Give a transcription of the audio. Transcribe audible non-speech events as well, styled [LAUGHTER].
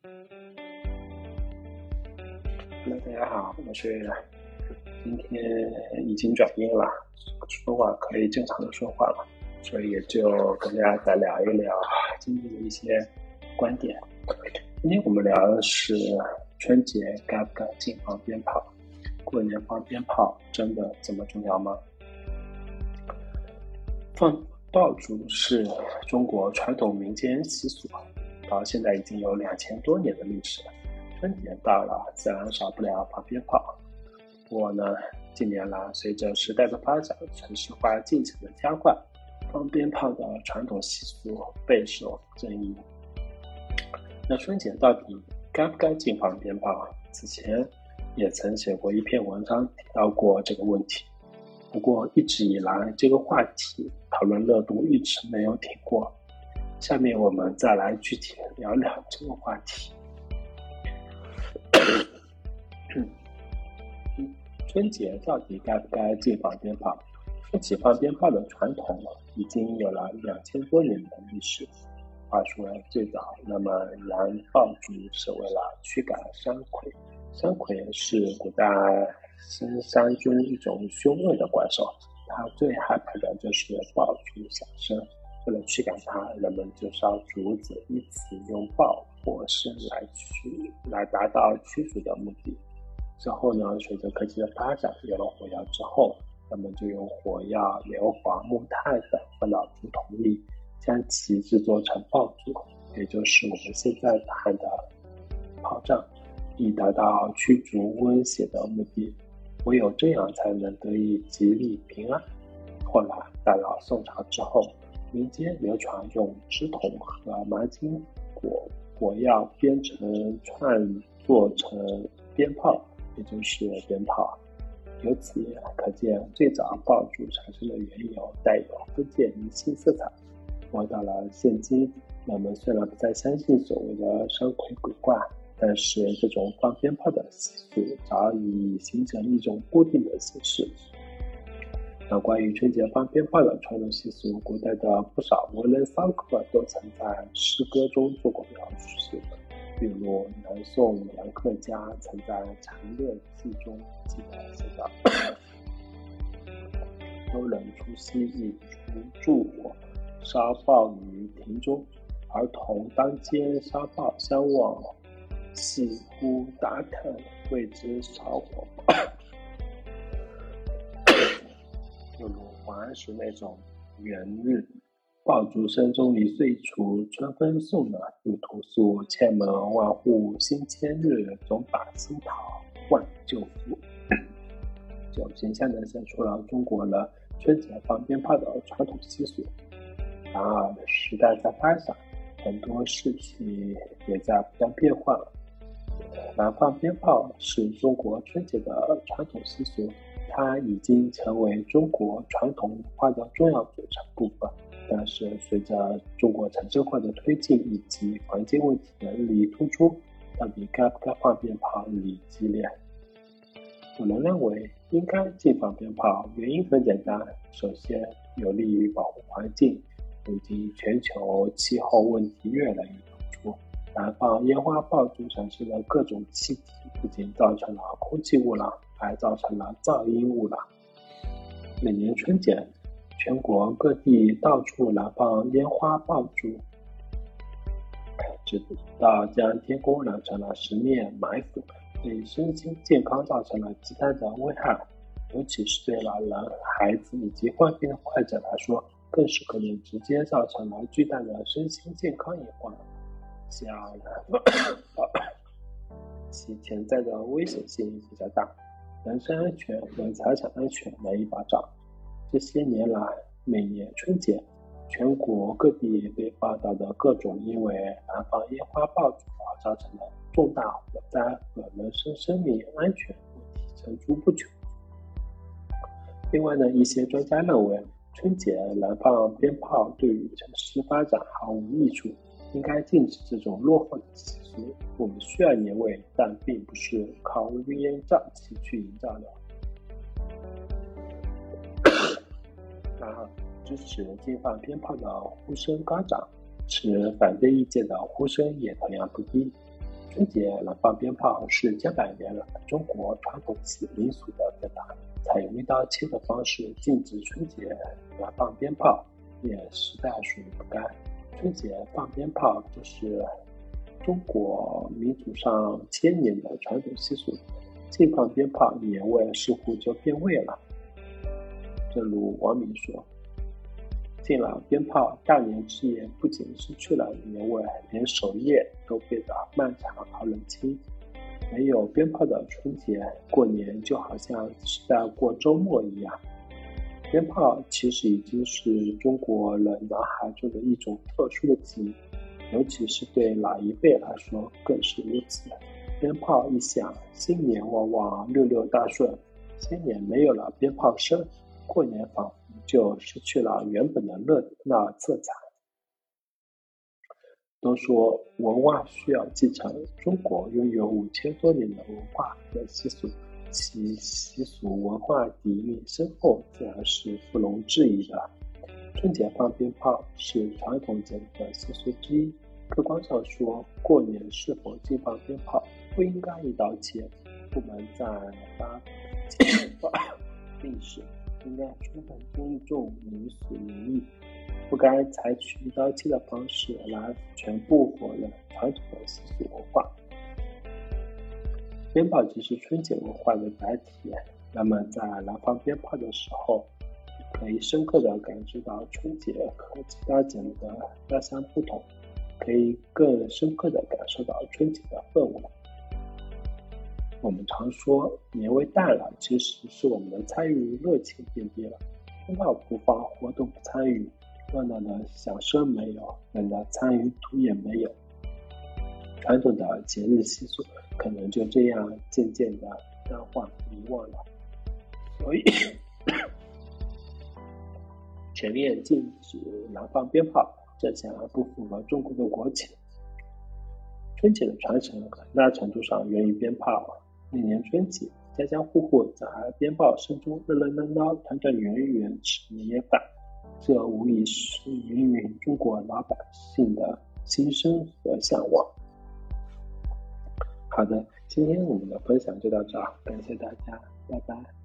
Hello，大家好，我是今天已经转阴了，说话可以正常的说话了，所以也就跟大家再聊一聊今天的一些观点。今天我们聊的是春节该不该禁放鞭炮？过年放鞭炮真的这么重要吗？放爆竹是中国传统民间习俗，到现在已经有两千多年的历史了。春节到了，自然少不了放鞭炮。不过呢，近年来随着时代的发展，城市化进程的加快，放鞭炮的传统习俗备受争议。那春节到底该不该禁放鞭炮？此前也曾写过一篇文章提到过这个问题。不过一直以来，这个话题讨论热度一直没有停过。下面我们再来具体聊聊这个话题。[COUGHS] 春节到底该不该禁放鞭炮？说起放鞭炮的传统，已经有了两千多年的历史。话说最早，那么燃爆竹是为了驱赶山葵。山葵是古代深山中一种凶恶的怪兽，它最害怕的就是爆竹响声。为了驱赶它，人们就烧竹子，以此用爆火声来驱，来达到驱逐的目的。之后呢，随着科技的发展，有了火药之后，人们就用火药、硫磺、木炭等放到竹筒里。将其制作成爆竹，也就是我们现在看的炮仗，以达到驱逐瘟邪的目的。唯有这样，才能得以吉利平安。后来，到了宋朝之后，民间流传用纸筒和麻筋果果药编成串，做成鞭炮，也就是鞭炮。由此可见，最早爆竹产生的缘由带有封建迷信色彩。活到了现今，人们虽然不再相信所谓的山鬼鬼怪，但是这种放鞭炮的习俗早已形成一种固定的形式。那关于春节放鞭炮的传统习俗，古代的不少文人骚客都曾在诗歌中做过描述。比如南宋杨克家曾在《长乐记》中记载写道：“幽人除夕以烛助我。”烧爆于庭中，儿童当街烧爆相望，细呼大叹，谓之烧火。就如王安石那种“元日爆竹声中一岁除，春风送暖入屠苏，千门万户新千日，总把新桃换旧符”，就形象地写出了中国的春节放鞭炮的传统习俗。然而，时代在发展，很多事情也在不断变化。燃放鞭炮是中国春节的传统习俗，它已经成为中国传统文化的重要组成部分。但是，随着中国城镇化的推进以及环境问题的日益突出，到底该不该放鞭炮日益激烈。有人认为应该禁放鞭炮，原因很简单：首先，有利于保护环境。如今全球气候问题越来越突出，燃放烟花爆竹产生的各种气体，不仅造成了空气污染，还造成了噪音污染。每年春节，全国各地到处燃放烟花爆竹，直到将天空染成了十面埋伏，对身心健康造成了极大的危害，尤其是对老人、孩子以及患病的患者来说。更是可能直接造成了巨大的身心健康隐患，像其潜在的危险性比较大，人身安全和财产安全难以保障。这些年来，每年春节，全国各地被报道的各种因为燃放烟花爆竹而造成的重大火灾和人身生命安全问题层出不穷。另外呢，一些专家认为。春节燃放鞭炮对于城市发展毫无益处，应该禁止这种落后的习俗。我们需要年味，但并不是靠乌烟瘴气去营造的。然而，支持禁放鞭炮的呼声高涨，持反对意见的呼声也同样不低。春节燃放鞭炮是千百年来中国传统民俗的表达，采用一刀切的方式禁止春节燃放鞭炮，也实在属于不该。春节放鞭炮，这是中国民族上千年的传统习俗。禁放鞭炮，年味似乎就变味了。正如王明说：“禁了鞭炮，大年之夜不仅失去了年味，连守夜都变得漫长而冷清。没有鞭炮的春节过年，就好像是在过周末一样。”鞭炮其实已经是中国人脑海中的一种特殊的记忆，尤其是对老一辈来说更是如此。鞭炮一响，新年往往六六大顺。新年没有了鞭炮声，过年仿佛就失去了原本的热闹色彩。都说文化需要继承，中国拥有五千多年的文化和习俗。其习俗文化底蕴深厚，自然是不容置疑的。春节放鞭炮是传统节日的习俗之一。客观上说，过年是否禁放鞭炮，不应该一刀切。部门在发 [COUGHS] 令时，应该充分尊重民俗民意，不该采取一刀切的方式来全部否认传统的习俗。鞭炮即是春节文化的载体，那么在燃放鞭炮的时候，可以深刻的感知到春节和其他节日的大相不同，可以更深刻的感受到春节的氛围。我们常说年味淡了，其实是我们的参与热情变低了。鞭炮不放，活动不参与，热闹的响声没有，人的参与度也没有。传统的节日习俗可能就这样渐渐的淡化遗忘了，所以全面禁止燃放鞭炮，这显然不符合中国的国情。春节的传承很大程度上源于鞭炮。每年春节，家家户户在鞭炮声中热热闹闹、团团圆圆吃年夜饭，这无疑是源于中国老百姓的心声和向往。好的，今天我们的分享就到这，感谢大家，拜拜。